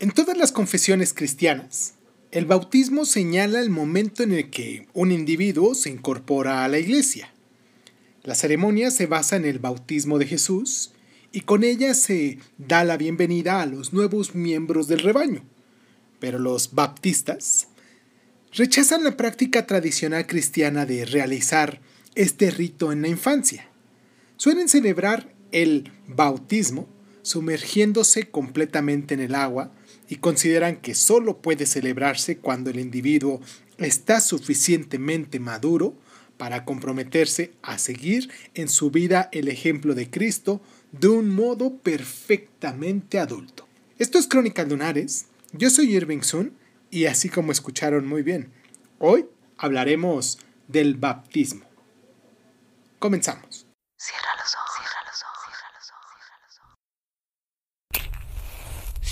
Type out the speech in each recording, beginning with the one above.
En todas las confesiones cristianas, el bautismo señala el momento en el que un individuo se incorpora a la iglesia. La ceremonia se basa en el bautismo de Jesús y con ella se da la bienvenida a los nuevos miembros del rebaño. Pero los baptistas rechazan la práctica tradicional cristiana de realizar este rito en la infancia. Suelen celebrar el bautismo sumergiéndose completamente en el agua y consideran que solo puede celebrarse cuando el individuo está suficientemente maduro para comprometerse a seguir en su vida el ejemplo de Cristo de un modo perfectamente adulto. Esto es Crónicas Lunares, yo soy Irving Sun y así como escucharon muy bien, hoy hablaremos del baptismo. Comenzamos.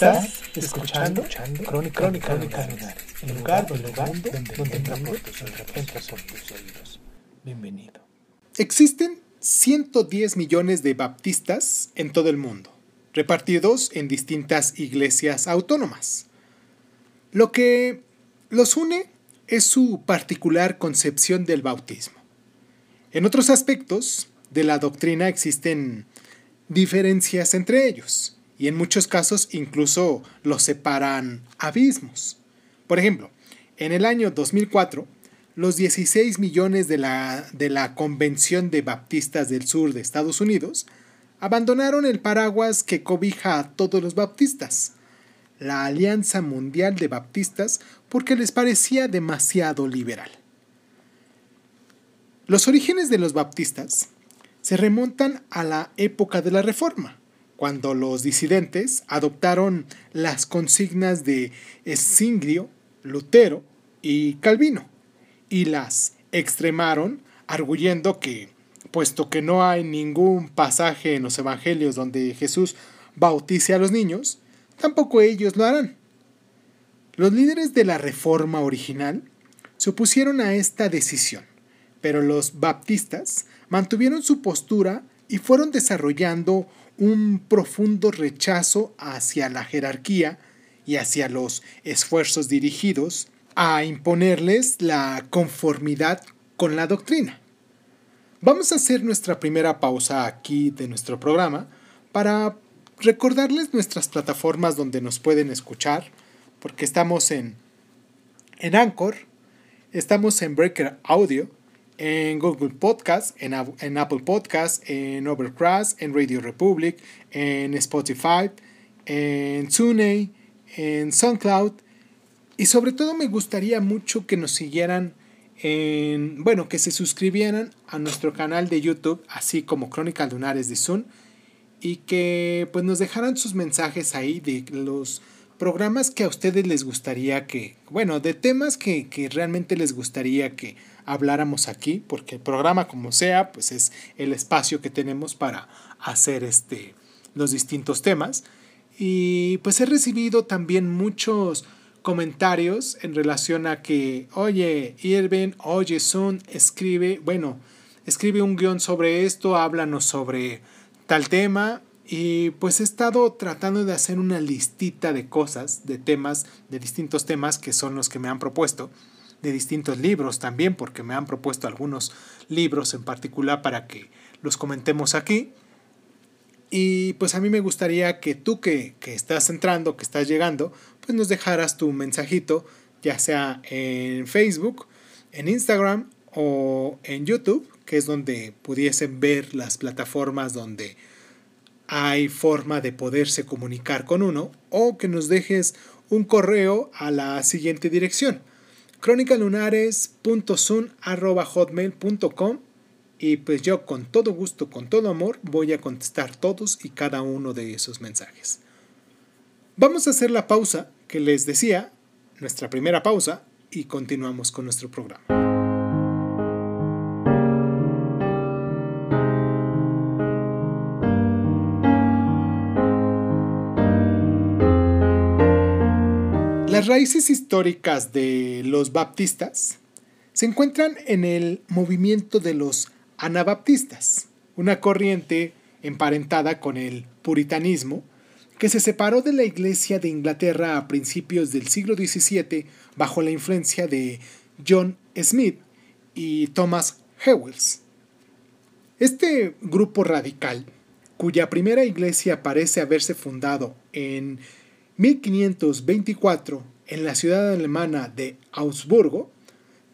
Estás escuchando, Crónica, Crónica, el lugar, el lugar donde, donde entra por tus oídos. Bienvenido. Existen 110 millones de baptistas en todo el mundo, repartidos en distintas iglesias autónomas. Lo que los une es su particular concepción del bautismo. En otros aspectos de la doctrina existen diferencias entre ellos y en muchos casos incluso los separan abismos. Por ejemplo, en el año 2004, los 16 millones de la, de la Convención de Baptistas del Sur de Estados Unidos abandonaron el paraguas que cobija a todos los baptistas, la Alianza Mundial de Baptistas, porque les parecía demasiado liberal. Los orígenes de los baptistas se remontan a la época de la Reforma, cuando los disidentes adoptaron las consignas de Singrio, Lutero y Calvino y las extremaron arguyendo que, puesto que no hay ningún pasaje en los evangelios donde Jesús bautice a los niños, tampoco ellos lo harán. Los líderes de la reforma original se opusieron a esta decisión, pero los baptistas mantuvieron su postura y fueron desarrollando un profundo rechazo hacia la jerarquía y hacia los esfuerzos dirigidos a imponerles la conformidad con la doctrina. Vamos a hacer nuestra primera pausa aquí de nuestro programa para recordarles nuestras plataformas donde nos pueden escuchar, porque estamos en, en Anchor, estamos en Breaker Audio, en Google Podcast, en, Apple Podcast, en Overcast, en Radio Republic, en Spotify, en TuneIn, en SoundCloud. Y sobre todo me gustaría mucho que nos siguieran en, bueno, que se suscribieran a nuestro canal de YouTube, así como Crónicas Lunares de Zoom, y que pues nos dejaran sus mensajes ahí de los programas que a ustedes les gustaría que, bueno, de temas que, que realmente les gustaría que habláramos aquí, porque el programa como sea, pues es el espacio que tenemos para hacer este, los distintos temas. Y pues he recibido también muchos comentarios en relación a que, oye, Irving, oye, Sun, escribe, bueno, escribe un guion sobre esto, háblanos sobre tal tema. Y pues he estado tratando de hacer una listita de cosas, de temas, de distintos temas que son los que me han propuesto de distintos libros también, porque me han propuesto algunos libros en particular para que los comentemos aquí. Y pues a mí me gustaría que tú que, que estás entrando, que estás llegando, pues nos dejaras tu mensajito, ya sea en Facebook, en Instagram o en YouTube, que es donde pudiesen ver las plataformas donde hay forma de poderse comunicar con uno, o que nos dejes un correo a la siguiente dirección cronicalunares.sun.hotmail.com y pues yo con todo gusto, con todo amor, voy a contestar todos y cada uno de esos mensajes. Vamos a hacer la pausa que les decía, nuestra primera pausa, y continuamos con nuestro programa. Las raíces históricas de los baptistas se encuentran en el movimiento de los anabaptistas, una corriente emparentada con el puritanismo que se separó de la Iglesia de Inglaterra a principios del siglo XVII bajo la influencia de John Smith y Thomas Hewells. Este grupo radical, cuya primera iglesia parece haberse fundado en 1524 en la ciudad alemana de Augsburgo,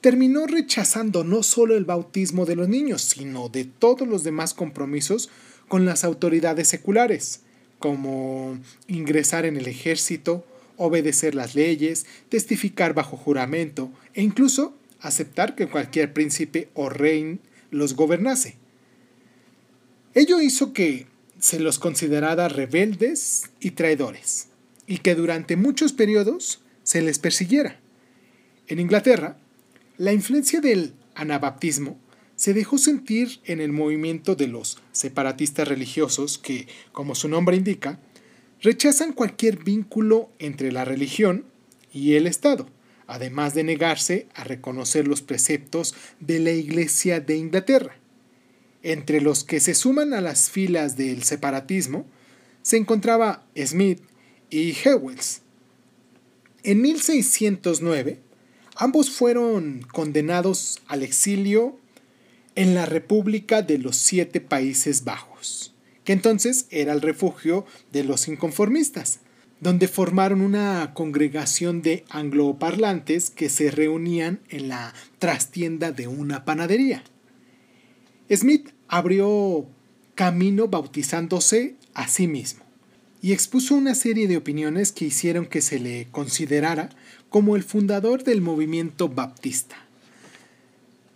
terminó rechazando no solo el bautismo de los niños, sino de todos los demás compromisos con las autoridades seculares, como ingresar en el ejército, obedecer las leyes, testificar bajo juramento e incluso aceptar que cualquier príncipe o rey los gobernase. Ello hizo que se los considerara rebeldes y traidores, y que durante muchos periodos se les persiguiera. En Inglaterra, la influencia del anabaptismo se dejó sentir en el movimiento de los separatistas religiosos que, como su nombre indica, rechazan cualquier vínculo entre la religión y el Estado, además de negarse a reconocer los preceptos de la Iglesia de Inglaterra. Entre los que se suman a las filas del separatismo se encontraba Smith y Hewells. En 1609, ambos fueron condenados al exilio en la República de los Siete Países Bajos, que entonces era el refugio de los inconformistas, donde formaron una congregación de angloparlantes que se reunían en la trastienda de una panadería. Smith abrió camino bautizándose a sí mismo y expuso una serie de opiniones que hicieron que se le considerara como el fundador del movimiento baptista.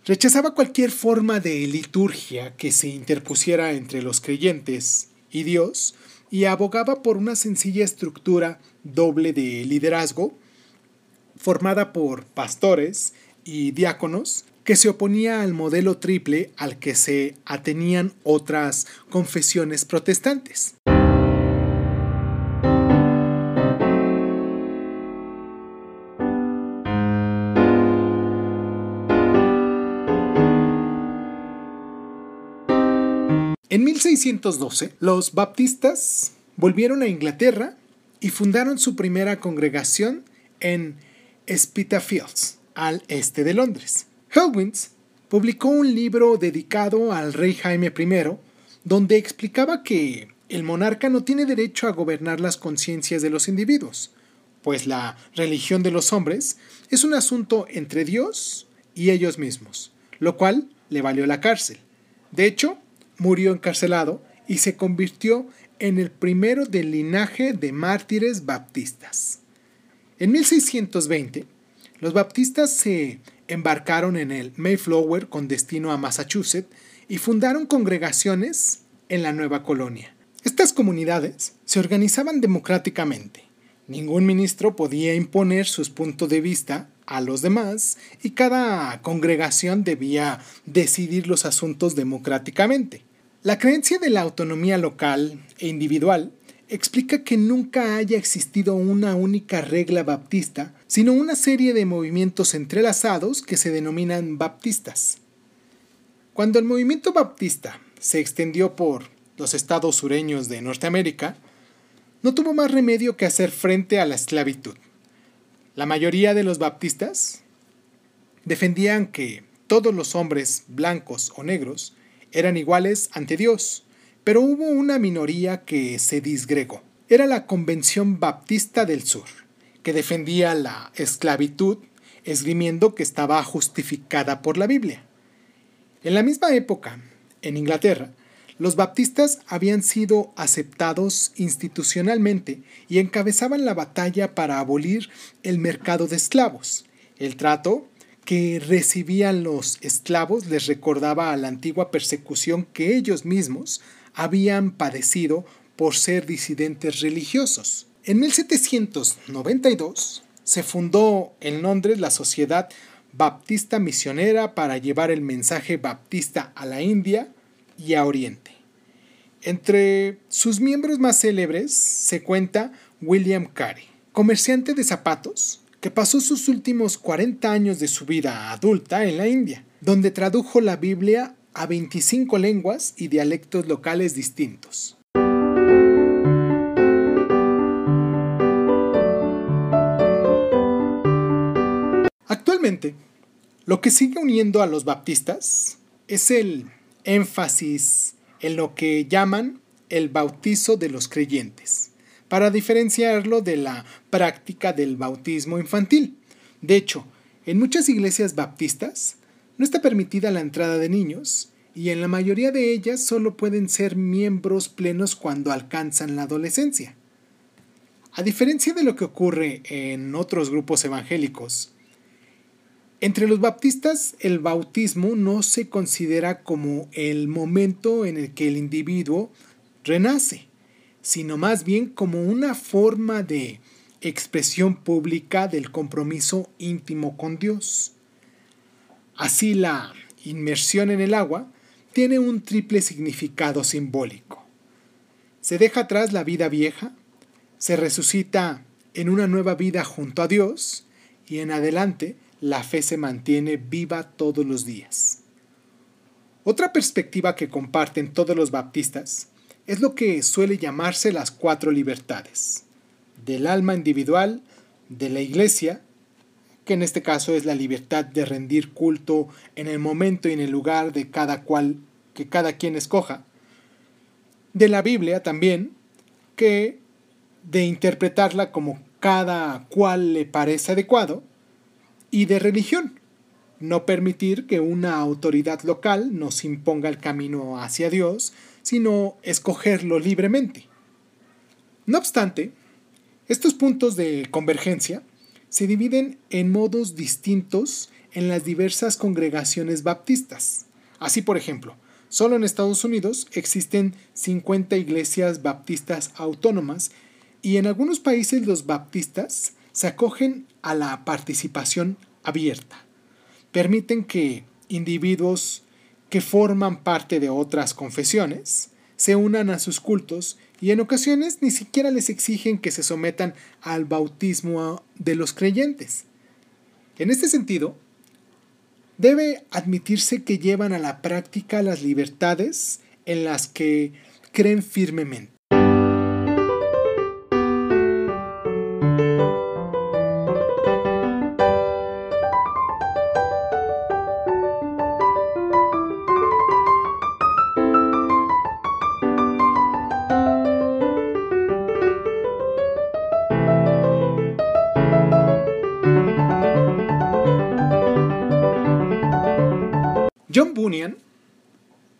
Rechazaba cualquier forma de liturgia que se interpusiera entre los creyentes y Dios y abogaba por una sencilla estructura doble de liderazgo formada por pastores y diáconos que se oponía al modelo triple al que se atenían otras confesiones protestantes. En 1612, los baptistas volvieron a Inglaterra y fundaron su primera congregación en Spitalfields, al este de Londres. Helwins publicó un libro dedicado al rey Jaime I, donde explicaba que el monarca no tiene derecho a gobernar las conciencias de los individuos, pues la religión de los hombres es un asunto entre Dios y ellos mismos, lo cual le valió la cárcel. De hecho, murió encarcelado y se convirtió en el primero del linaje de mártires baptistas. En 1620, los baptistas se embarcaron en el Mayflower con destino a Massachusetts y fundaron congregaciones en la nueva colonia. Estas comunidades se organizaban democráticamente. Ningún ministro podía imponer sus puntos de vista a los demás y cada congregación debía decidir los asuntos democráticamente. La creencia de la autonomía local e individual explica que nunca haya existido una única regla baptista, sino una serie de movimientos entrelazados que se denominan baptistas. Cuando el movimiento baptista se extendió por los estados sureños de Norteamérica, no tuvo más remedio que hacer frente a la esclavitud. La mayoría de los baptistas defendían que todos los hombres blancos o negros eran iguales ante Dios, pero hubo una minoría que se disgregó. Era la Convención Baptista del Sur, que defendía la esclavitud, esgrimiendo que estaba justificada por la Biblia. En la misma época, en Inglaterra, los baptistas habían sido aceptados institucionalmente y encabezaban la batalla para abolir el mercado de esclavos. El trato que recibían los esclavos les recordaba a la antigua persecución que ellos mismos habían padecido por ser disidentes religiosos. En 1792 se fundó en Londres la Sociedad Baptista Misionera para llevar el mensaje baptista a la India y a Oriente. Entre sus miembros más célebres se cuenta William Carey, comerciante de zapatos que pasó sus últimos 40 años de su vida adulta en la India, donde tradujo la Biblia a 25 lenguas y dialectos locales distintos. Actualmente, lo que sigue uniendo a los baptistas es el énfasis en lo que llaman el bautizo de los creyentes, para diferenciarlo de la práctica del bautismo infantil. De hecho, en muchas iglesias baptistas no está permitida la entrada de niños y en la mayoría de ellas solo pueden ser miembros plenos cuando alcanzan la adolescencia. A diferencia de lo que ocurre en otros grupos evangélicos, entre los baptistas el bautismo no se considera como el momento en el que el individuo renace, sino más bien como una forma de expresión pública del compromiso íntimo con Dios. Así la inmersión en el agua tiene un triple significado simbólico. Se deja atrás la vida vieja, se resucita en una nueva vida junto a Dios y en adelante la fe se mantiene viva todos los días. Otra perspectiva que comparten todos los baptistas es lo que suele llamarse las cuatro libertades, del alma individual, de la iglesia, que en este caso es la libertad de rendir culto en el momento y en el lugar de cada cual que cada quien escoja, de la Biblia también, que de interpretarla como cada cual le parece adecuado, y de religión. No permitir que una autoridad local nos imponga el camino hacia Dios, sino escogerlo libremente. No obstante, estos puntos de convergencia se dividen en modos distintos en las diversas congregaciones baptistas. Así, por ejemplo, solo en Estados Unidos existen 50 iglesias baptistas autónomas y en algunos países los baptistas se acogen a la participación abierta. Permiten que individuos que forman parte de otras confesiones se unan a sus cultos y en ocasiones ni siquiera les exigen que se sometan al bautismo de los creyentes. En este sentido, debe admitirse que llevan a la práctica las libertades en las que creen firmemente.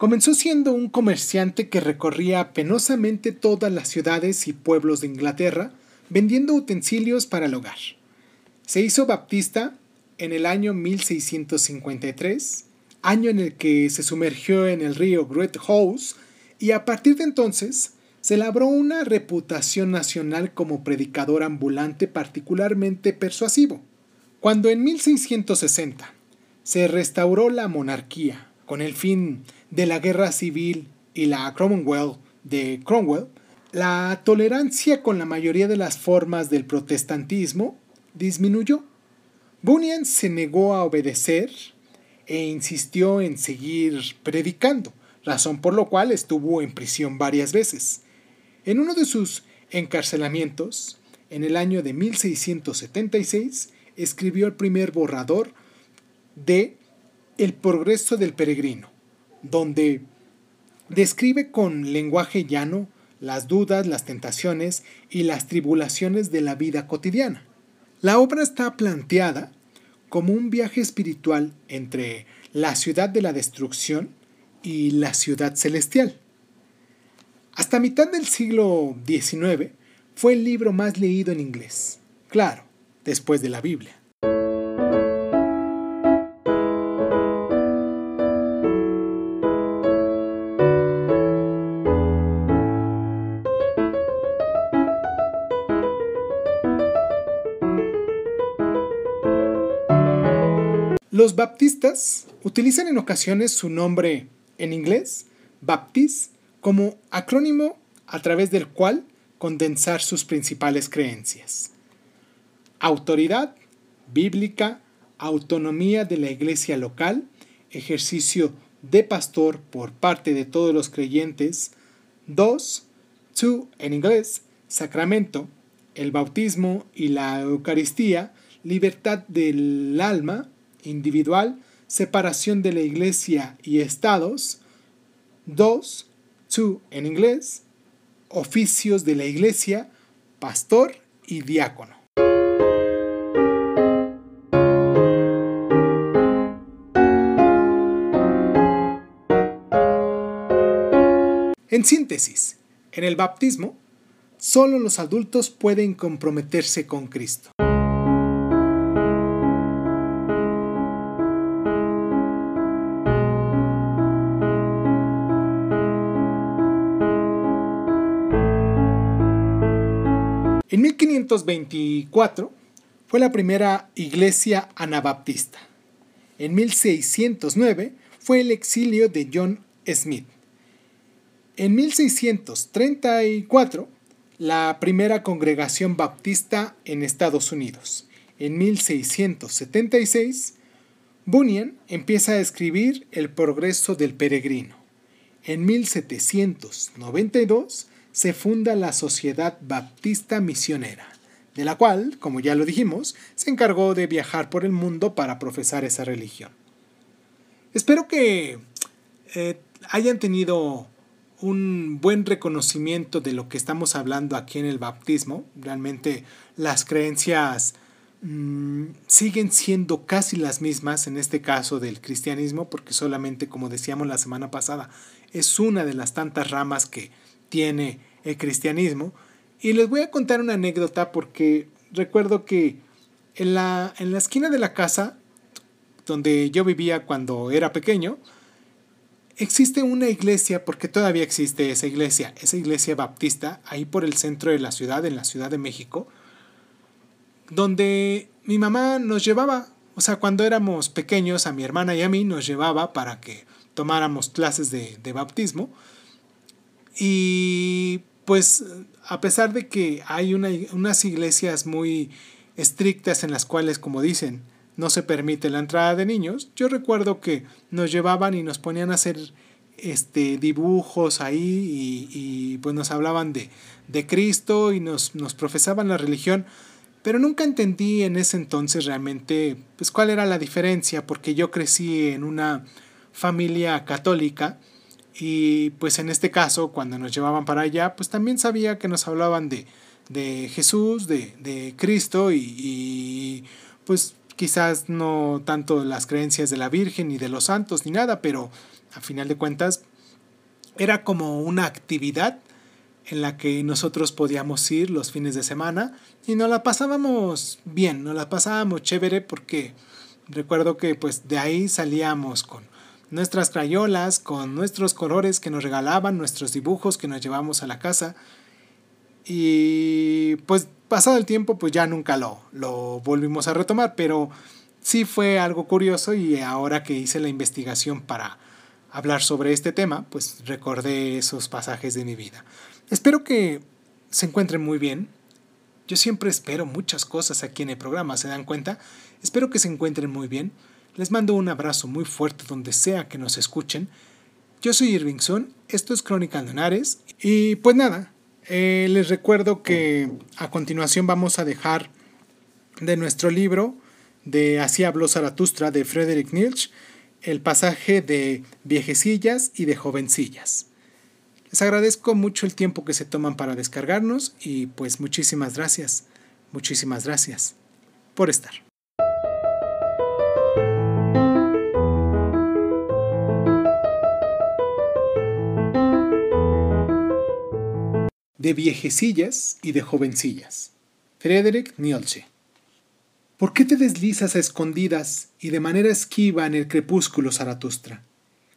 Comenzó siendo un comerciante que recorría penosamente todas las ciudades y pueblos de Inglaterra vendiendo utensilios para el hogar. Se hizo baptista en el año 1653, año en el que se sumergió en el río Great House, y a partir de entonces se labró una reputación nacional como predicador ambulante particularmente persuasivo. Cuando en 1660 se restauró la monarquía con el fin de la guerra civil y la Commonwealth de Cromwell, la tolerancia con la mayoría de las formas del protestantismo disminuyó. Bunyan se negó a obedecer e insistió en seguir predicando, razón por lo cual estuvo en prisión varias veces. En uno de sus encarcelamientos, en el año de 1676, escribió el primer borrador de El progreso del peregrino, donde describe con lenguaje llano las dudas, las tentaciones y las tribulaciones de la vida cotidiana. La obra está planteada como un viaje espiritual entre la ciudad de la destrucción y la ciudad celestial. Hasta mitad del siglo XIX fue el libro más leído en inglés, claro, después de la Biblia. Los baptistas utilizan en ocasiones su nombre en inglés, Baptist, como acrónimo a través del cual condensar sus principales creencias. Autoridad bíblica, autonomía de la iglesia local, ejercicio de pastor por parte de todos los creyentes. 2. Two en inglés, sacramento, el bautismo y la Eucaristía, libertad del alma individual, separación de la iglesia y estados. 2. Two en inglés, oficios de la iglesia, pastor y diácono. En síntesis, en el bautismo, solo los adultos pueden comprometerse con Cristo. En 1524 fue la primera iglesia anabaptista. En 1609 fue el exilio de John Smith. En 1634, la primera congregación baptista en Estados Unidos. En 1676, Bunyan empieza a escribir El progreso del peregrino. En 1792 se funda la Sociedad Baptista Misionera, de la cual, como ya lo dijimos, se encargó de viajar por el mundo para profesar esa religión. Espero que eh, hayan tenido un buen reconocimiento de lo que estamos hablando aquí en el bautismo. Realmente las creencias mm, siguen siendo casi las mismas en este caso del cristianismo, porque solamente, como decíamos la semana pasada, es una de las tantas ramas que tiene el cristianismo. Y les voy a contar una anécdota porque recuerdo que en la, en la esquina de la casa donde yo vivía cuando era pequeño, existe una iglesia, porque todavía existe esa iglesia, esa iglesia baptista, ahí por el centro de la ciudad, en la Ciudad de México, donde mi mamá nos llevaba, o sea, cuando éramos pequeños, a mi hermana y a mí nos llevaba para que tomáramos clases de, de bautismo. Y pues a pesar de que hay unas iglesias muy estrictas en las cuales, como dicen, no se permite la entrada de niños, yo recuerdo que nos llevaban y nos ponían a hacer este, dibujos ahí y, pues nos hablaban de, de Cristo y nos, nos, profesaban la religión, pero nunca entendí en ese entonces realmente pues cuál era la diferencia, porque yo crecí en una familia católica y pues en este caso cuando nos llevaban para allá pues también sabía que nos hablaban de, de Jesús, de, de Cristo y, y pues quizás no tanto las creencias de la Virgen ni de los santos ni nada, pero a final de cuentas era como una actividad en la que nosotros podíamos ir los fines de semana y nos la pasábamos bien, nos la pasábamos chévere porque recuerdo que pues de ahí salíamos con nuestras crayolas, con nuestros colores que nos regalaban, nuestros dibujos que nos llevamos a la casa y pues pasado el tiempo, pues ya nunca lo, lo volvimos a retomar, pero sí fue algo curioso y ahora que hice la investigación para hablar sobre este tema, pues recordé esos pasajes de mi vida. Espero que se encuentren muy bien. Yo siempre espero muchas cosas aquí en el programa, ¿se dan cuenta? Espero que se encuentren muy bien. Les mando un abrazo muy fuerte donde sea que nos escuchen. Yo soy Irvingson, esto es Crónica Lunares y pues nada, eh, les recuerdo que a continuación vamos a dejar de nuestro libro de Así habló Zaratustra de Frederick Nietzsche el pasaje de viejecillas y de jovencillas. Les agradezco mucho el tiempo que se toman para descargarnos y pues muchísimas gracias, muchísimas gracias por estar. De viejecillas y de jovencillas. Frederick Nietzsche. ¿Por qué te deslizas a escondidas y de manera esquiva en el crepúsculo, Zaratustra?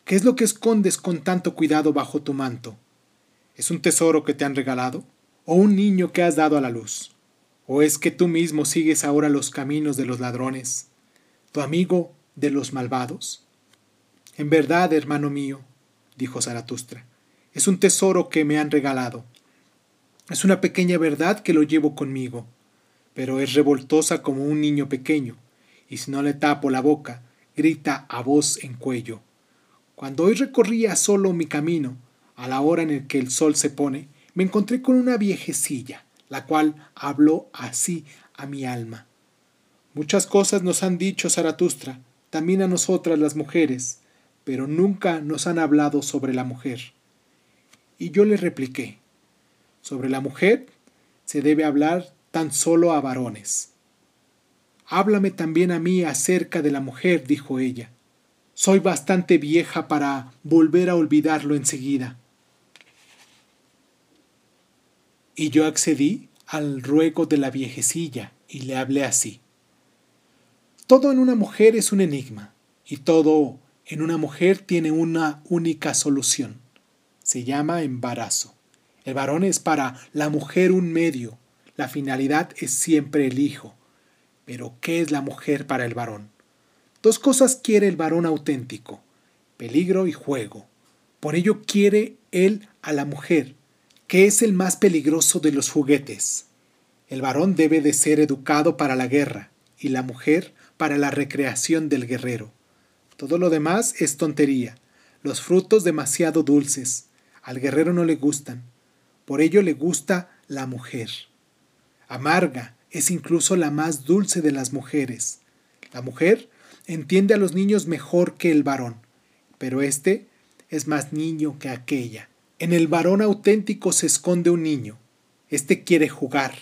¿Qué es lo que escondes con tanto cuidado bajo tu manto? ¿Es un tesoro que te han regalado? ¿O un niño que has dado a la luz? ¿O es que tú mismo sigues ahora los caminos de los ladrones? Tu amigo de los malvados? En verdad, hermano mío, dijo Zaratustra, es un tesoro que me han regalado. Es una pequeña verdad que lo llevo conmigo, pero es revoltosa como un niño pequeño, y si no le tapo la boca, grita a voz en cuello. Cuando hoy recorría solo mi camino, a la hora en el que el sol se pone, me encontré con una viejecilla, la cual habló así a mi alma. Muchas cosas nos han dicho Zaratustra, también a nosotras las mujeres, pero nunca nos han hablado sobre la mujer. Y yo le repliqué, sobre la mujer se debe hablar tan solo a varones. Háblame también a mí acerca de la mujer, dijo ella. Soy bastante vieja para volver a olvidarlo enseguida. Y yo accedí al ruego de la viejecilla y le hablé así. Todo en una mujer es un enigma y todo en una mujer tiene una única solución. Se llama embarazo. El varón es para la mujer un medio, la finalidad es siempre el hijo. Pero ¿qué es la mujer para el varón? Dos cosas quiere el varón auténtico, peligro y juego. Por ello quiere él a la mujer, que es el más peligroso de los juguetes. El varón debe de ser educado para la guerra y la mujer para la recreación del guerrero. Todo lo demás es tontería, los frutos demasiado dulces. Al guerrero no le gustan, por ello le gusta la mujer. Amarga es incluso la más dulce de las mujeres. La mujer entiende a los niños mejor que el varón, pero éste es más niño que aquella. En el varón auténtico se esconde un niño. Este quiere jugar.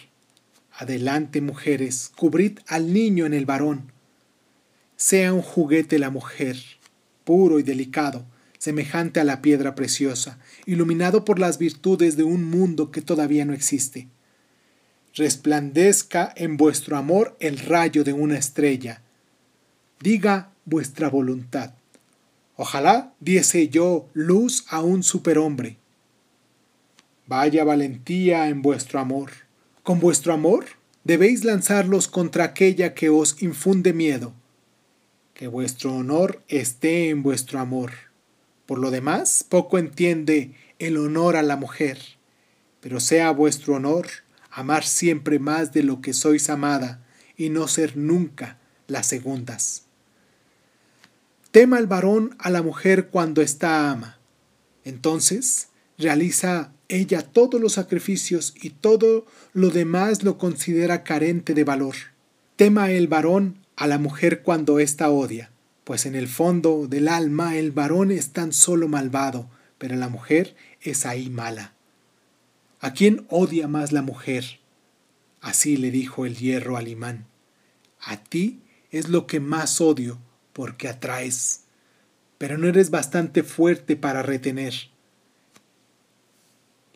Adelante, mujeres, cubrid al niño en el varón, sea un juguete la mujer, puro y delicado, semejante a la piedra preciosa, iluminado por las virtudes de un mundo que todavía no existe. Resplandezca en vuestro amor el rayo de una estrella. Diga vuestra voluntad. Ojalá diese yo luz a un superhombre. Vaya valentía en vuestro amor. Con vuestro amor debéis lanzarlos contra aquella que os infunde miedo que vuestro honor esté en vuestro amor. Por lo demás, poco entiende el honor a la mujer, pero sea vuestro honor amar siempre más de lo que sois amada y no ser nunca las segundas. Tema el varón a la mujer cuando está ama. Entonces realiza ella todos los sacrificios y todo lo demás lo considera carente de valor. Tema el varón a la mujer cuando ésta odia, pues en el fondo del alma el varón es tan solo malvado, pero la mujer es ahí mala. ¿A quién odia más la mujer? Así le dijo el hierro al imán. A ti es lo que más odio, porque atraes, pero no eres bastante fuerte para retener.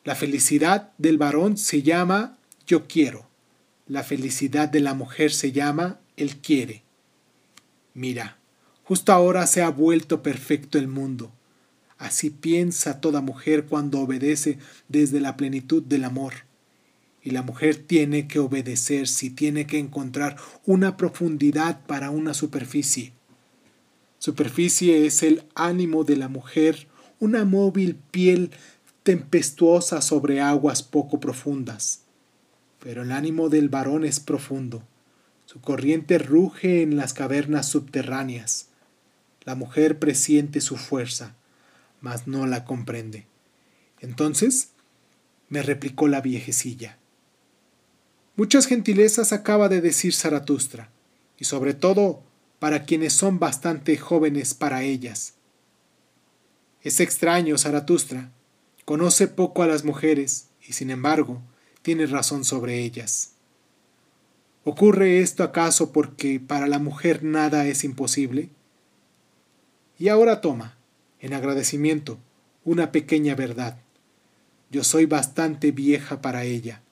La felicidad del varón se llama yo quiero. La felicidad de la mujer se llama él quiere. Mira, justo ahora se ha vuelto perfecto el mundo. Así piensa toda mujer cuando obedece desde la plenitud del amor. Y la mujer tiene que obedecer si tiene que encontrar una profundidad para una superficie. Superficie es el ánimo de la mujer, una móvil piel tempestuosa sobre aguas poco profundas. Pero el ánimo del varón es profundo su corriente ruge en las cavernas subterráneas. La mujer presiente su fuerza, mas no la comprende. Entonces me replicó la viejecilla. Muchas gentilezas acaba de decir Zaratustra, y sobre todo para quienes son bastante jóvenes para ellas. Es extraño, Zaratustra, conoce poco a las mujeres, y sin embargo, tiene razón sobre ellas. ¿Ocurre esto acaso porque para la mujer nada es imposible? Y ahora toma, en agradecimiento, una pequeña verdad. Yo soy bastante vieja para ella.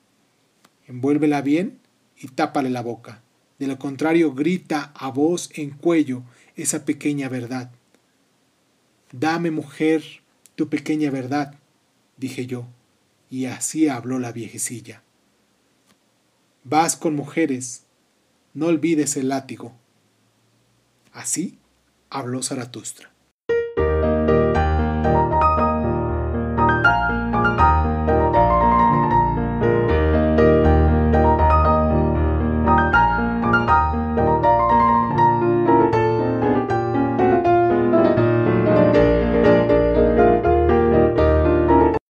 Envuélvela bien y tápale la boca. De lo contrario, grita a voz en cuello esa pequeña verdad. Dame, mujer, tu pequeña verdad, dije yo, y así habló la viejecilla. Vas con mujeres, no olvides el látigo. Así habló Zaratustra.